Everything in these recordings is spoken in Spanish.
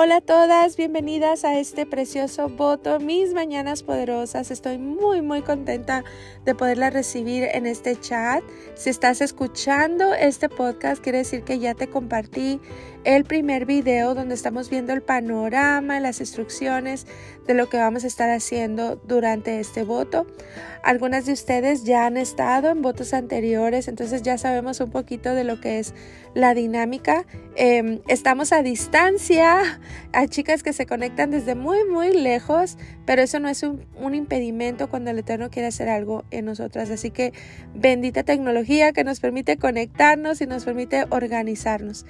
Hola a todas, bienvenidas a este precioso voto, mis mañanas poderosas. Estoy muy, muy contenta de poderla recibir en este chat. Si estás escuchando este podcast, quiere decir que ya te compartí el primer video donde estamos viendo el panorama, las instrucciones de lo que vamos a estar haciendo durante este voto. Algunas de ustedes ya han estado en votos anteriores, entonces ya sabemos un poquito de lo que es la dinámica. Em, estamos a distancia, hay chicas que se conectan desde muy, muy lejos, pero eso no es un, impedimento cuando el Eterno quiere hacer algo en nosotras. Así que bendita tecnología que nos permite conectarnos y nos permite organizarnos.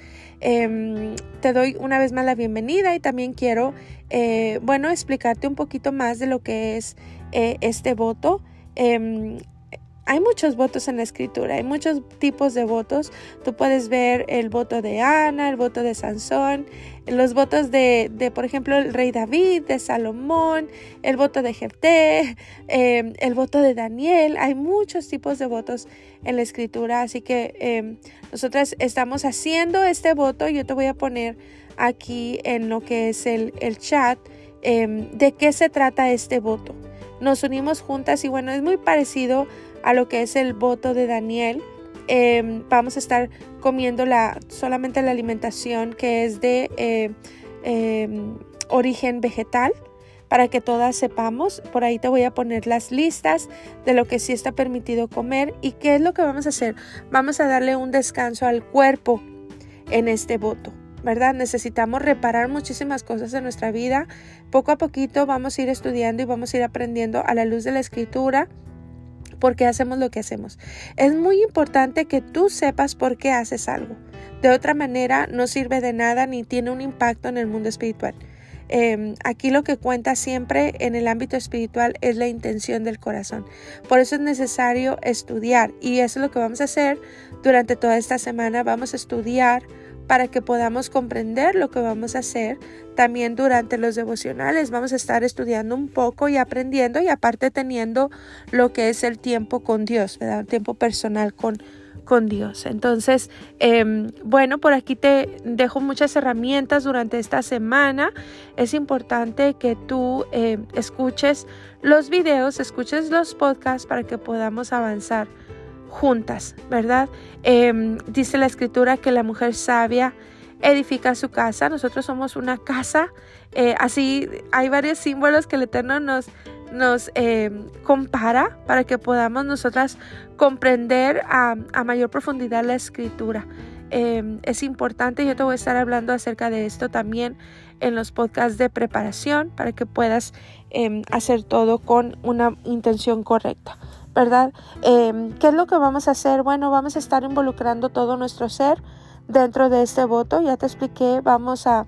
Em, te doy una vez más la bienvenida y también quiero, eh, bueno, explicarte un poquito más de lo que es eh, este voto. Em, hay muchos votos en la escritura, hay muchos tipos de votos. Tú puedes ver el voto de Ana, el voto de Sansón, los votos de, por ejemplo, el rey David, de Salomón, el voto de Jefté, em, el voto de Daniel. Hay muchos tipos de votos en la escritura, así que eh, nosotras estamos haciendo este voto. Yo te voy a poner aquí en lo que es el, el chat em, de qué se trata este voto. Nos unimos juntas y bueno, es muy parecido a lo que es el voto de Daniel. Em, vamos a estar comiendo la, solamente la alimentación que es de eh, em, origen vegetal para que todas sepamos. Por ahí te voy a poner las listas de lo que sí está permitido comer y qué es lo que vamos a hacer. Vamos a darle un descanso al cuerpo en este voto. ¿verdad? Necesitamos reparar muchísimas cosas en nuestra vida. Poco a poquito vamos a ir estudiando y vamos a ir aprendiendo a la luz de la escritura por qué hacemos lo que hacemos. Es muy importante que tú sepas por qué haces algo. De otra manera, no sirve de nada ni tiene un impacto en el mundo espiritual. Em, aquí lo que cuenta siempre en el ámbito espiritual es la intención del corazón. Por eso es necesario estudiar y eso es lo que vamos a hacer durante toda esta semana. Vamos a estudiar para que podamos comprender lo que vamos a hacer. También durante los devocionales vamos a estar estudiando un poco y aprendiendo y aparte teniendo lo que es el tiempo con Dios, ¿verdad? tiempo personal con, con Dios. Entonces, em, bueno, por aquí te dejo muchas herramientas durante esta semana. Es importante que tú em, escuches los videos, escuches los podcasts para que podamos avanzar juntas, ¿verdad? Em, dice la escritura que la mujer sabia edifica su casa, nosotros somos una casa, eh, así hay varios símbolos que el Eterno nos, nos em, compara para que podamos nosotras comprender a, mayor profundidad la escritura. Em, es importante, yo te voy a estar hablando acerca de esto también en los podcasts de preparación para que puedas hacer todo con una intención correcta. ¿Verdad? Em, ¿Qué es lo que vamos a hacer? Bueno, vamos a estar involucrando todo nuestro ser dentro de este voto. Ya te expliqué, vamos a...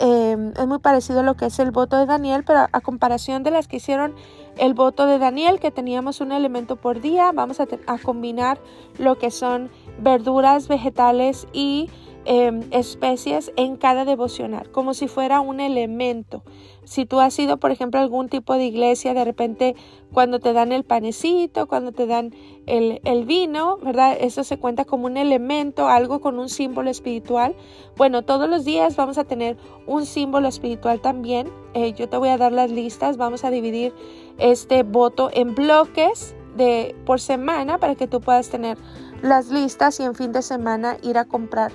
Em, es muy parecido a lo que es el voto de Daniel, pero a comparación de las que hicieron el voto de Daniel, que teníamos un elemento por día, vamos a, a combinar lo que son verduras, vegetales y Em, especies en cada devocional, como si fuera un elemento. Si tú has ido, por ejemplo, a algún tipo de iglesia, de repente cuando te dan el panecito, cuando te dan el, vino, ¿verdad? Eso se cuenta como un elemento, algo con un símbolo espiritual. Bueno, todos los días vamos a tener un símbolo espiritual también. Eh, yo te voy a dar las listas, vamos a dividir este voto en bloques de por semana para que tú puedas tener las listas y en fin de semana ir a comprar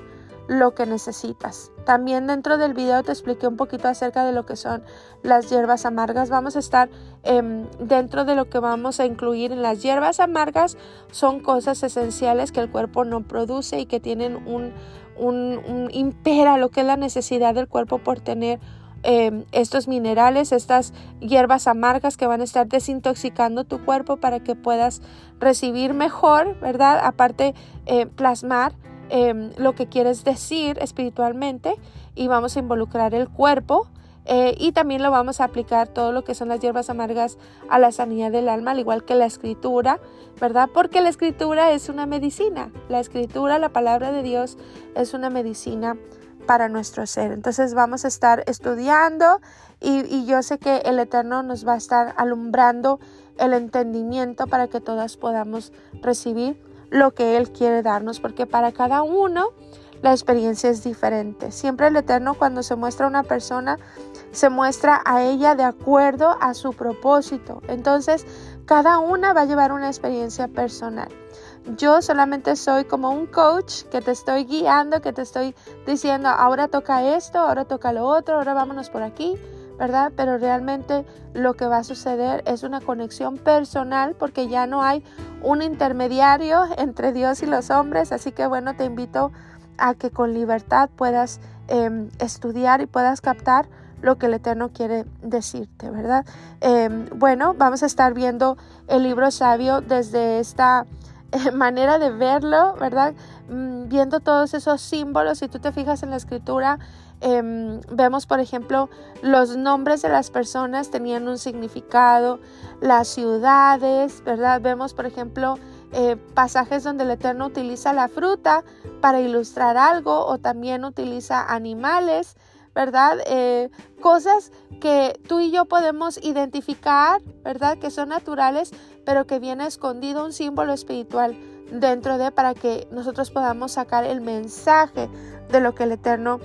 lo que necesitas. También dentro del video te expliqué un poquito acerca de lo que son las hierbas amargas. Vamos a estar em, dentro de lo que vamos a incluir en las hierbas amargas. Son cosas esenciales que el cuerpo no produce y que tienen un, impera lo que es la necesidad del cuerpo por tener em, estos minerales, estas hierbas amargas que van a estar desintoxicando tu cuerpo para que puedas recibir mejor, ¿verdad? Aparte, eh, plasmar Em, lo que quieres decir espiritualmente y vamos a involucrar el cuerpo eh, y también lo vamos a aplicar todo lo que son las hierbas amargas a la sanidad del alma, al igual que la escritura, ¿verdad? Porque la escritura es una medicina. La escritura, la palabra de Dios, es una medicina para nuestro ser. Entonces vamos a estar estudiando y, y yo sé que el Eterno nos va a estar alumbrando el entendimiento para que todas podamos recibir lo que Él quiere darnos, porque para cada uno la experiencia es diferente. Siempre el Eterno cuando se muestra a una persona, se muestra a ella de acuerdo a su propósito. Entonces, cada una va a llevar una experiencia personal. Yo solamente soy como un coach que te estoy guiando, que te estoy diciendo, ahora toca esto, ahora toca lo otro, ahora vámonos por aquí, ¿verdad? Pero realmente lo que va a suceder es una conexión personal porque ya no hay un intermediario entre Dios y los hombres. Así que bueno, te invito a que con libertad puedas em, estudiar y puedas captar lo que el Eterno quiere decirte, ¿verdad? Em, bueno, vamos a estar viendo el libro sabio desde esta eh, manera de verlo, ¿verdad? Mm, viendo todos esos símbolos, si tú te fijas en la escritura, em, vemos, por ejemplo, los nombres de las personas tenían un significado, las ciudades, ¿verdad? Vemos, por ejemplo, eh, pasajes donde el Eterno utiliza la fruta para ilustrar algo o también utiliza animales, ¿verdad? Eh, cosas que tú y yo podemos identificar, ¿verdad? Que son naturales, pero que viene escondido un símbolo espiritual dentro de para que nosotros podamos sacar el mensaje de lo que el Eterno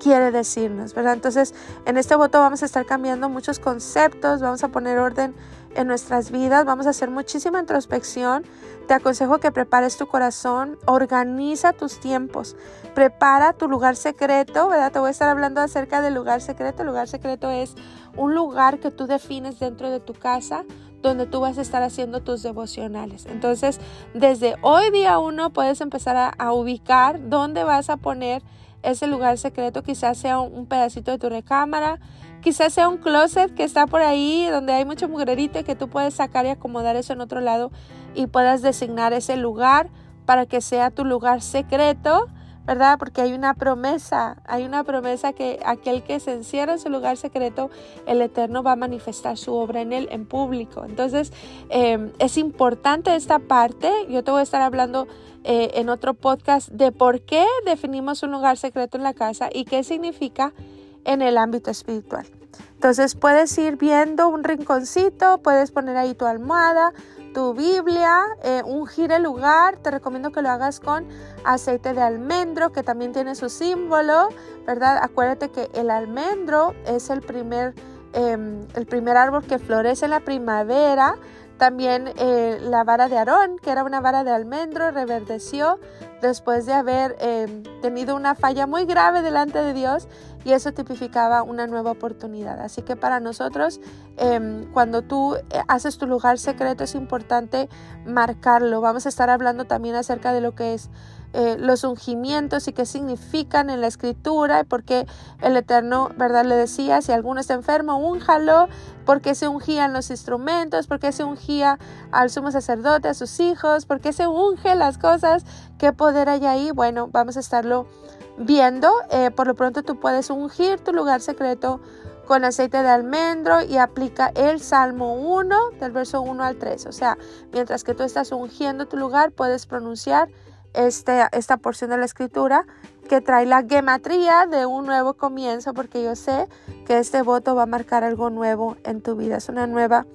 quiere decirnos, ¿verdad? Entonces, en este voto vamos a estar cambiando muchos conceptos, vamos a poner orden en nuestras vidas, vamos a hacer muchísima introspección. Te aconsejo que prepares tu corazón, organiza tus tiempos, prepara tu lugar secreto, ¿verdad? Te voy a estar hablando acerca del lugar secreto. El lugar secreto es un lugar que tú defines dentro de tu casa donde tú vas a estar haciendo tus devocionales. Entonces, desde hoy día uno puedes empezar a, a ubicar dónde vas a poner ese lugar secreto, quizás sea un pedacito de tu recámara, Quizás sea un closet que está por ahí donde hay mucho mugrerito que tú puedes sacar y acomodar eso en otro lado y puedas designar ese lugar para que sea tu lugar secreto, ¿verdad? Porque hay una promesa, hay una promesa que aquel que se encierra en su lugar secreto, el Eterno va a manifestar su obra en él en público. Entonces, em, es importante esta parte. Yo te voy a estar hablando eh, en otro podcast de por qué definimos un lugar secreto en la casa y qué significa en el ámbito espiritual. Entonces puedes ir viendo un rinconcito, puedes poner ahí tu almohada, tu Biblia, eh, ungir el lugar. Te recomiendo que lo hagas con aceite de almendro, que también tiene su símbolo, ¿verdad? Acuérdate que el almendro es el primer, em, el primer árbol que florece en la primavera. También eh, la vara de Aarón, que era una vara de almendro, reverdeció después de haber em, tenido una falla muy grave delante de Dios y eso tipificaba una nueva oportunidad. Así que para nosotros, em, cuando tú eh, haces tu lugar secreto, es importante marcarlo. Vamos a estar hablando también acerca de lo que es eh, los ungimientos y qué significan en la escritura y por qué el Eterno, ¿verdad? Le decía, si alguno está enfermo, únjalo, por qué se ungían los instrumentos, por qué se ungía al sumo sacerdote, a sus hijos, por qué se unge las cosas, qué poder hay ahí. Bueno, vamos a estarlo viendo. Eh, por lo pronto tú puedes ungir tu lugar secreto con aceite de almendro y aplica el Salmo 1 del verso 1 al 3. O sea, mientras que tú estás ungiendo tu lugar, puedes pronunciar este, esta porción de la escritura que trae la gematría de un nuevo comienzo, porque yo sé que este voto va a marcar algo nuevo en tu vida. Es una nueva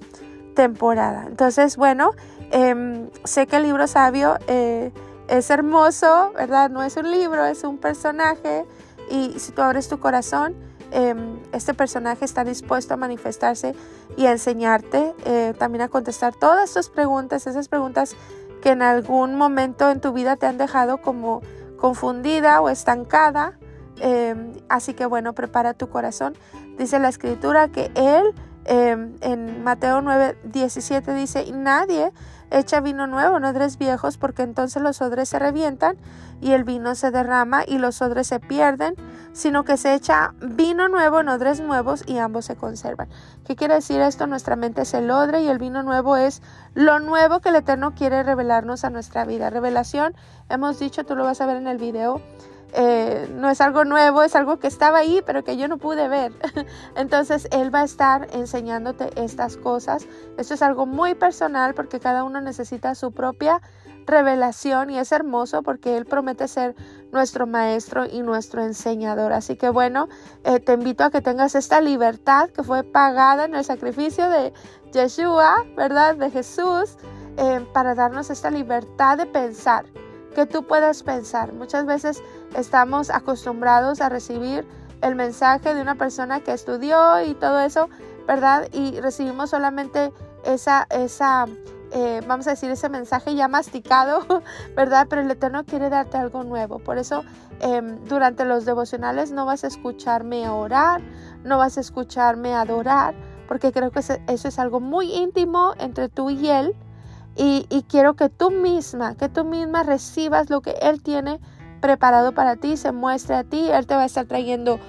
temporada. Entonces, bueno, em, sé que el libro sabio... Eh, es hermoso, ¿verdad? No es un libro, es un personaje y si tú abres tu corazón, em, este personaje está dispuesto a manifestarse y a enseñarte, eh, también a contestar todas tus preguntas, esas preguntas que en algún momento en tu vida te han dejado como confundida o estancada. Em, así que bueno, prepara tu corazón. Dice la escritura que Él em, en Mateo 9, 17 dice, nadie Echa vino nuevo, no odres viejos, porque entonces los odres se revientan y el vino se derrama y los odres se pierden, sino que se echa vino nuevo en odres nuevos y ambos se conservan. ¿Qué quiere decir esto? Nuestra mente es el odre y el vino nuevo es lo nuevo que el Eterno quiere revelarnos a nuestra vida. Revelación, hemos dicho, tú lo vas a ver en el video, eh, no es algo nuevo, es algo que estaba ahí, pero que yo no pude ver. Entonces Él va a estar enseñándote estas cosas. Esto es algo muy personal porque cada uno necesita su propia revelación y es hermoso porque Él promete ser nuestro maestro y nuestro enseñador. Así que bueno, eh, te invito a que tengas esta libertad que fue pagada en el sacrificio de Yeshua, ¿verdad? De Jesús, eh, para darnos esta libertad de pensar que tú puedas pensar. Muchas veces estamos acostumbrados a recibir el mensaje de una persona que estudió y todo eso, ¿verdad? Y recibimos solamente esa, esa eh, vamos a decir, ese mensaje ya masticado, ¿verdad? Pero el Eterno quiere darte algo nuevo. Por eso, em, durante los devocionales no vas a escucharme orar, no vas a escucharme adorar, porque creo que eso es algo muy íntimo entre tú y Él. Y, quiero que tú misma, que tú misma recibas lo que Él tiene preparado para ti, se muestre a ti. Él te va a estar trayendo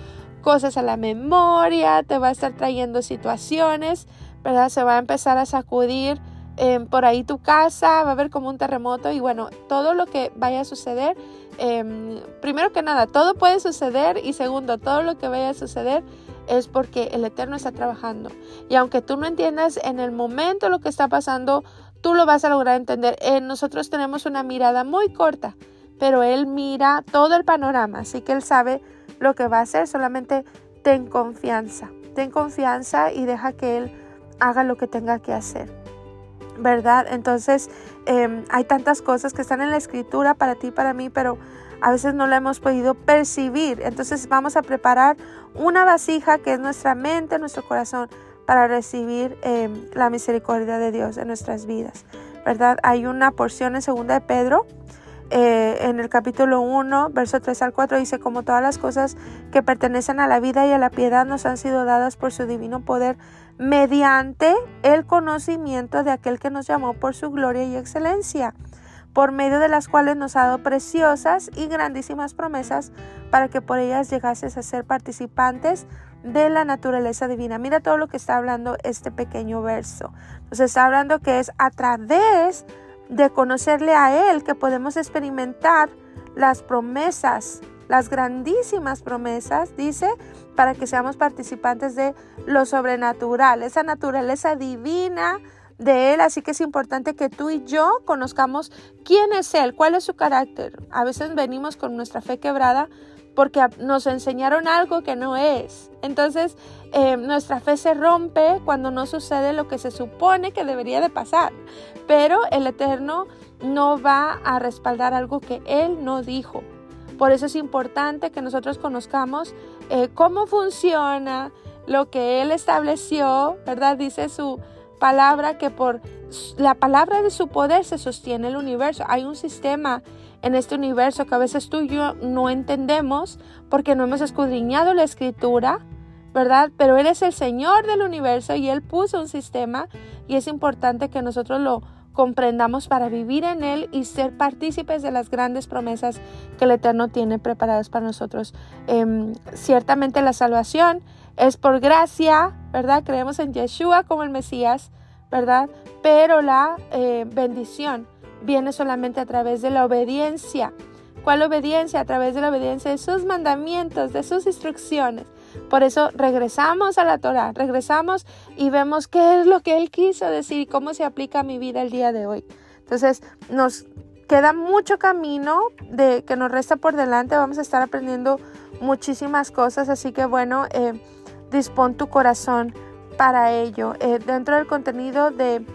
cosas a la memoria, te va a estar trayendo situaciones, ¿verdad? Se va a empezar a sacudir Em, por ahí tu casa, va a haber como un terremoto y bueno, todo lo que vaya a suceder, em, primero que nada, todo puede suceder y segundo, todo lo que vaya a suceder es porque el Eterno está trabajando. Y aunque tú no entiendas en el momento lo que está pasando, tú lo vas a lograr entender. Eh, nosotros tenemos una mirada muy corta, pero Él mira todo el panorama, así que Él sabe lo que va a hacer, solamente ten confianza, ten confianza y deja que Él haga lo que tenga que hacer. ¿verdad? Entonces em, hay tantas cosas que están en la escritura para ti, para mí, pero a veces no la hemos podido percibir. Entonces vamos a preparar una vasija que es nuestra mente, nuestro corazón, para recibir em, la misericordia de Dios en nuestras vidas, ¿verdad? Hay una porción en segunda de Pedro. Eh, en el capítulo 1, verso 3 al 4 dice, como todas las cosas que pertenecen a la vida y a la piedad nos han sido dadas por su divino poder, mediante el conocimiento de aquel que nos llamó por su gloria y excelencia, por medio de las cuales nos ha dado preciosas y grandísimas promesas para que por ellas llegases a ser participantes de la naturaleza divina. Mira todo lo que está hablando este pequeño verso. Nos está hablando que es a través de conocerle a Él que podemos experimentar las promesas las grandísimas promesas, dice, para que seamos participantes de lo sobrenatural, esa naturaleza divina de Él. Así que es importante que tú y yo conozcamos quién es Él, cuál es su carácter. A veces venimos con nuestra fe quebrada porque nos enseñaron algo que no es. Entonces, eh, nuestra fe se rompe cuando no sucede lo que se supone que debería de pasar. Pero el Eterno no va a respaldar algo que Él no dijo. Por eso es importante que nosotros conozcamos eh, cómo funciona lo que Él estableció, ¿verdad? Dice su palabra que por la palabra de su poder se sostiene el universo. Hay un sistema en este universo que a veces tú y yo no entendemos porque no hemos escudriñado la escritura, ¿verdad? Pero Él es el Señor del universo y Él puso un sistema y es importante que nosotros lo comprendamos para vivir en Él y ser partícipes de las grandes promesas que el Eterno tiene preparadas para nosotros. Em, ciertamente la salvación es por gracia, ¿verdad? Creemos en Yeshua como el Mesías, ¿verdad? Pero la eh, bendición viene solamente a través de la obediencia. ¿Cuál obediencia? A través de la obediencia de sus mandamientos, de sus instrucciones. Por eso regresamos a la Torah, regresamos y vemos qué es lo que Él quiso decir y cómo se aplica a mi vida el día de hoy. Entonces, nos queda mucho camino de que nos resta por delante. Vamos a estar aprendiendo muchísimas cosas, así que bueno, eh, dispón tu corazón para ello. Eh, dentro del contenido de,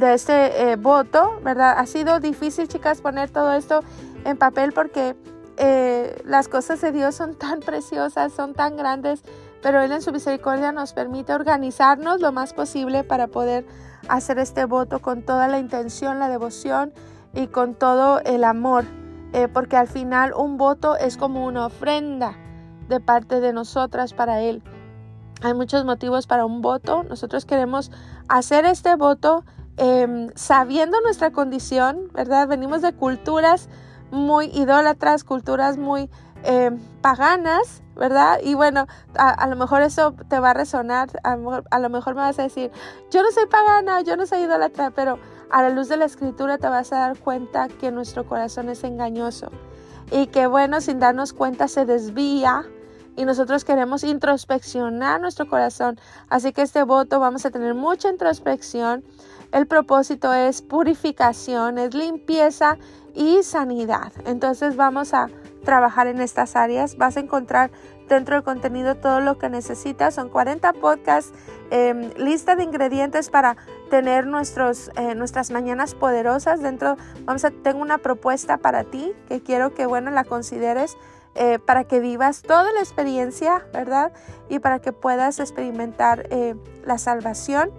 este eh, voto, ¿verdad? Ha sido difícil, chicas, poner todo esto en papel porque eh, las cosas de Dios son tan preciosas, son tan grandes, pero Él en su misericordia nos permite organizarnos lo más posible para poder hacer este voto con toda la intención, la devoción y con todo el amor, eh, porque al final un voto es como una ofrenda de parte de nosotras para Él. Hay muchos motivos para un voto. Nosotros queremos hacer este voto em, sabiendo nuestra condición, ¿verdad? Venimos de culturas muy idólatras, culturas muy eh, paganas, ¿verdad? Y bueno, a, lo mejor eso te va a resonar, a, lo mejor me vas a decir, yo no soy pagana, yo no soy idólatra, pero a la luz de la escritura te vas a dar cuenta que nuestro corazón es engañoso y que bueno, sin darnos cuenta se desvía y nosotros queremos introspeccionar nuestro corazón. Así que este voto vamos a tener mucha introspección. El propósito es purificación, es limpieza y sanidad. Entonces vamos a trabajar en estas áreas. Vas a encontrar dentro del contenido todo lo que necesitas. Son 40 podcasts, em, lista de ingredientes para tener nuestros, eh, nuestras mañanas poderosas. Dentro, vamos a, tengo una propuesta para ti que quiero que, bueno, la consideres. para que vivas toda la experiencia, ¿verdad? Y para que puedas experimentar la salvación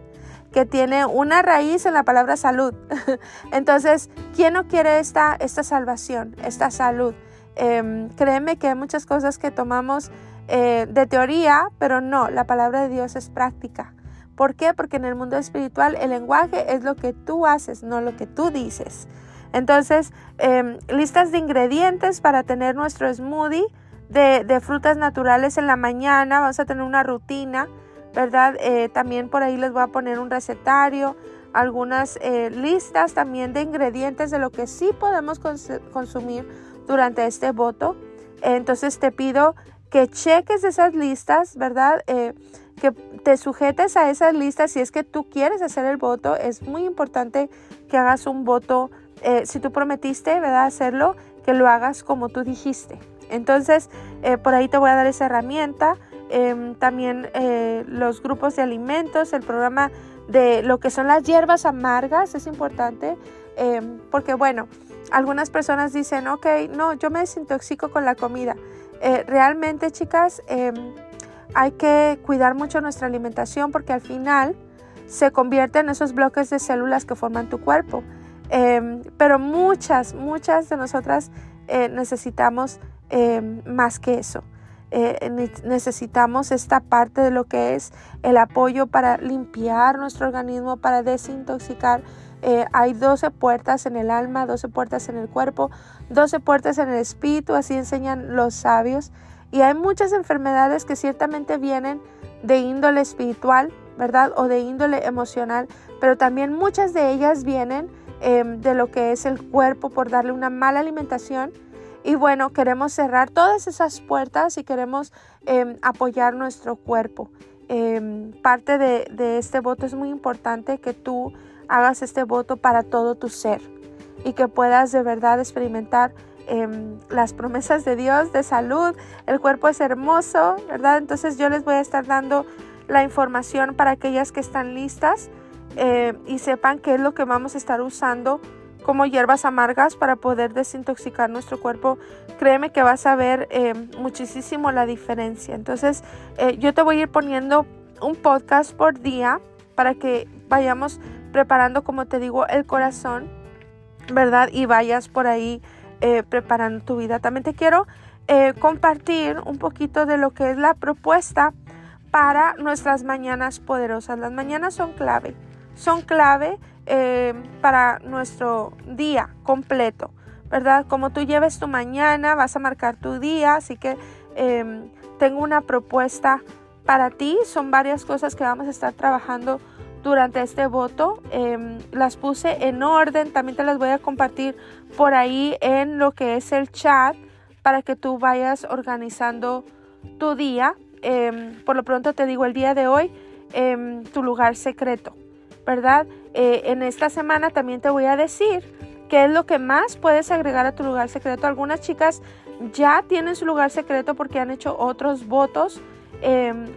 que tiene una raíz en la palabra salud. Entonces, ¿quién no quiere esta, esta salvación, esta salud? Em, créeme que hay muchas cosas que tomamos eh, de teoría, pero no, la palabra de Dios es práctica. ¿Por qué? Porque en el mundo espiritual el lenguaje es lo que tú haces, no lo que tú dices. Entonces, em, listas de ingredientes para tener nuestro smoothie de, de, frutas naturales en la mañana. Vamos a tener una rutina, ¿verdad? Eh, también por ahí les voy a poner un recetario, algunas eh, listas también de ingredientes de lo que sí podemos consumir durante este voto. Entonces te pido que cheques esas listas, ¿verdad? Eh, que te sujetes a esas listas si es que tú quieres hacer el voto. Es muy importante que hagas un voto, si tú prometiste, ¿verdad? Hacerlo, que lo hagas como tú dijiste. Entonces, por ahí te voy a dar esa herramienta. Em, también los grupos de alimentos, el programa de lo que son las hierbas amargas, es importante, em, porque bueno, algunas personas dicen, ok, no, yo me desintoxico con la comida. Eh, realmente, chicas, em, hay que cuidar mucho nuestra alimentación porque al final se convierte en esos bloques de células que forman tu cuerpo. Pero muchas, muchas de nosotras eh, necesitamos más que eso. Eh, necesitamos esta parte de lo que es el apoyo para limpiar nuestro organismo, para desintoxicar eh, hay 12 puertas en el alma, 12 puertas en el cuerpo, 12 puertas en el espíritu, así enseñan los sabios. Y hay muchas enfermedades que ciertamente vienen de índole espiritual, ¿verdad? O de índole emocional, pero también muchas de ellas vienen em, de lo que es el cuerpo por darle una mala alimentación. Y bueno, queremos cerrar todas esas puertas y queremos em, apoyar nuestro cuerpo. Em, parte de, este voto es muy importante que tú hagas este voto para todo tu ser y que puedas de verdad experimentar em, las promesas de Dios de salud. El cuerpo es hermoso, ¿verdad? Entonces yo les voy a estar dando la información para aquellas que están listas eh, y sepan qué es lo que vamos a estar usando como hierbas amargas para poder desintoxicar nuestro cuerpo. Créeme que vas a ver em, muchísimo la diferencia. Entonces eh, yo te voy a ir poniendo un podcast por día para que vayamos preparando, como te digo, el corazón, ¿verdad? Y vayas por ahí eh, preparando tu vida. También te quiero eh, compartir un poquito de lo que es la propuesta para nuestras mañanas poderosas. Las mañanas son clave, son clave eh, para nuestro día completo, ¿verdad? Como tú lleves tu mañana, vas a marcar tu día, así que em, tengo una propuesta para ti. Son varias cosas que vamos a estar trabajando durante este voto. Em, las puse en orden, también te las voy a compartir por ahí en lo que es el chat para que tú vayas organizando tu día. Em, por lo pronto te digo el día de hoy, tu lugar secreto, ¿verdad? Eh, en esta semana también te voy a decir qué es lo que más puedes agregar a tu lugar secreto. Algunas chicas ya tienen su lugar secreto porque han hecho otros votos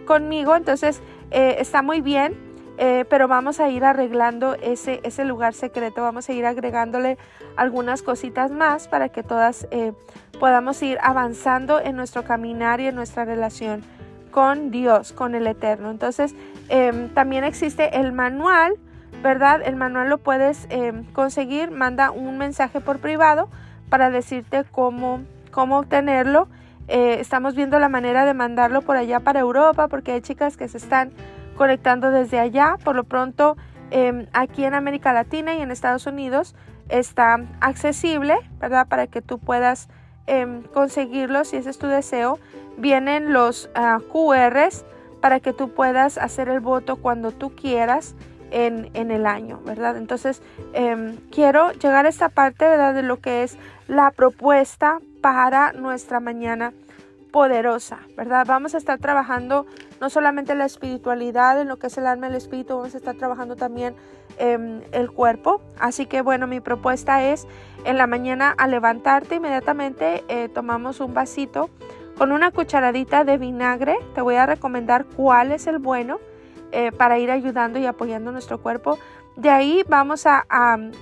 conmigo, entonces eh, está muy bien eh, pero vamos a ir arreglando ese, ese lugar secreto, vamos a ir agregándole algunas cositas más para que todas eh, podamos ir avanzando en nuestro caminar y en nuestra relación con Dios, con el Eterno. Entonces, em, también existe el manual, ¿verdad? El manual lo puedes em, conseguir, manda un mensaje por privado para decirte cómo, cómo obtenerlo. Eh, estamos viendo la manera de mandarlo por allá para Europa porque hay chicas que se están conectando desde allá. Por lo pronto, em, aquí en América Latina y en Estados Unidos está accesible, ¿verdad? Para que tú puedas em, conseguirlo si ese es tu deseo. Vienen los uh, QRs para que tú puedas hacer el voto cuando tú quieras en, en el año, ¿verdad? Entonces, em, quiero llegar a esta parte, ¿verdad? De lo que es la propuesta para nuestra mañana poderosa, ¿verdad? Vamos a estar trabajando no solamente la espiritualidad, en lo que es el alma y el espíritu, vamos a estar trabajando también em, el cuerpo. Así que bueno, mi propuesta es en la mañana al levantarte inmediatamente eh, tomamos un vasito con una cucharadita de vinagre. Te voy a recomendar cuál es el bueno eh, para ir ayudando y apoyando nuestro cuerpo. De ahí vamos a,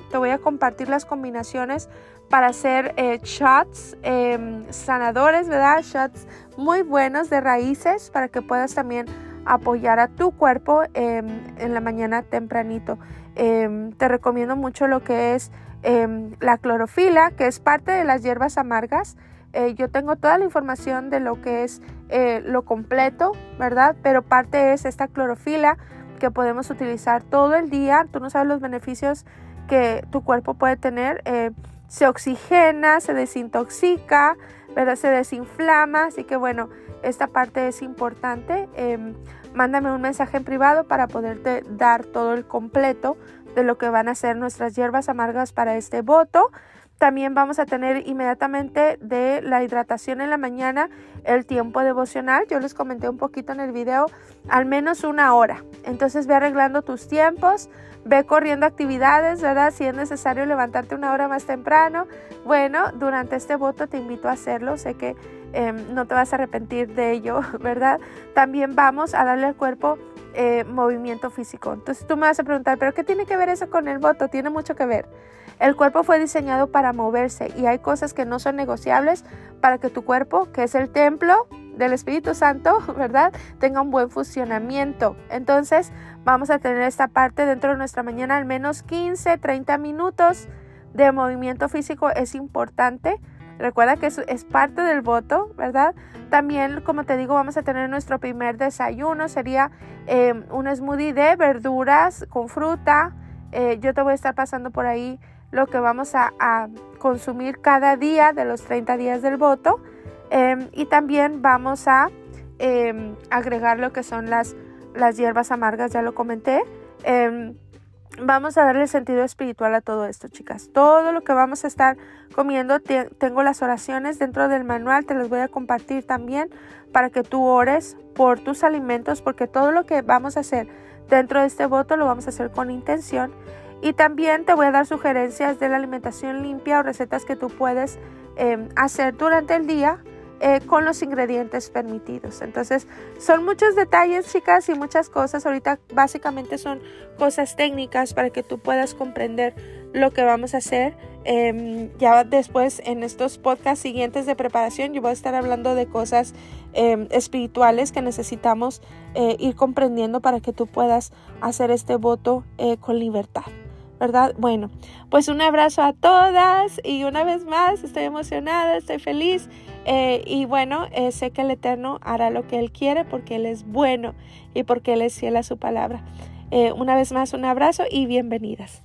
te voy a compartir las combinaciones para hacer eh, shots em, sanadores, ¿verdad? Shots muy buenos de raíces para que puedas también apoyar a tu cuerpo em, en la mañana tempranito. Em, te recomiendo mucho lo que es la clorofila, que es parte de las hierbas amargas. Eh, yo tengo toda la información de lo que es eh, lo completo, ¿verdad? Pero parte es esta clorofila que podemos utilizar todo el día. Tú no sabes los beneficios que tu cuerpo puede tener se oxigena, se desintoxica, ¿verdad? se desinflama. Así que bueno, esta parte es importante. Em, mándame un mensaje en privado para poderte dar todo el completo de lo que van a ser nuestras hierbas amargas para este voto. También vamos a tener inmediatamente de la hidratación en la mañana el tiempo devocional. Yo les comenté un poquito en el video, al menos una hora. Entonces ve arreglando tus tiempos, ve corriendo actividades, ¿verdad? Si es necesario levantarte una hora más temprano. Bueno, durante este voto te invito a hacerlo. Sé que em, no te vas a arrepentir de ello, ¿verdad? También vamos a darle al cuerpo eh, movimiento físico. Entonces tú me vas a preguntar, ¿pero qué tiene que ver eso con el voto? Tiene mucho que ver. El cuerpo fue diseñado para moverse y hay cosas que no son negociables para que tu cuerpo, que es el templo del Espíritu Santo, ¿verdad? Tenga un buen funcionamiento. Entonces, vamos a tener esta parte dentro de nuestra mañana, al menos 15, 30 minutos de movimiento físico es importante. Recuerda que es, parte del voto, ¿verdad? También, como te digo, vamos a tener nuestro primer desayuno. Sería em, un smoothie de verduras con fruta. Eh, yo te voy a estar pasando por ahí lo que vamos a, consumir cada día de los 30 días del voto. Em, y también vamos a em, agregar lo que son las, las hierbas amargas, ya lo comenté. Em, vamos a darle sentido espiritual a todo esto, chicas. Todo lo que vamos a estar comiendo, tengo las oraciones dentro del manual, te las voy a compartir también para que tú ores por tus alimentos, porque todo lo que vamos a hacer dentro de este voto lo vamos a hacer con intención. Y también te voy a dar sugerencias de la alimentación limpia o recetas que tú puedes hacer durante el día eh, con los ingredientes permitidos. Entonces, son muchos detalles, chicas, y muchas cosas. Ahorita básicamente son cosas técnicas para que tú puedas comprender lo que vamos a hacer. Em, ya después en estos podcasts siguientes de preparación yo voy a estar hablando de cosas em, espirituales que necesitamos eh, ir comprendiendo para que tú puedas hacer este voto eh, con libertad. ¿Verdad? Bueno, pues un abrazo a todas y una vez más estoy emocionada, estoy feliz eh, y bueno, eh, sé que el Eterno hará lo que Él quiere porque Él es bueno y porque Él es fiel a su palabra. Eh, una vez más un abrazo y bienvenidas.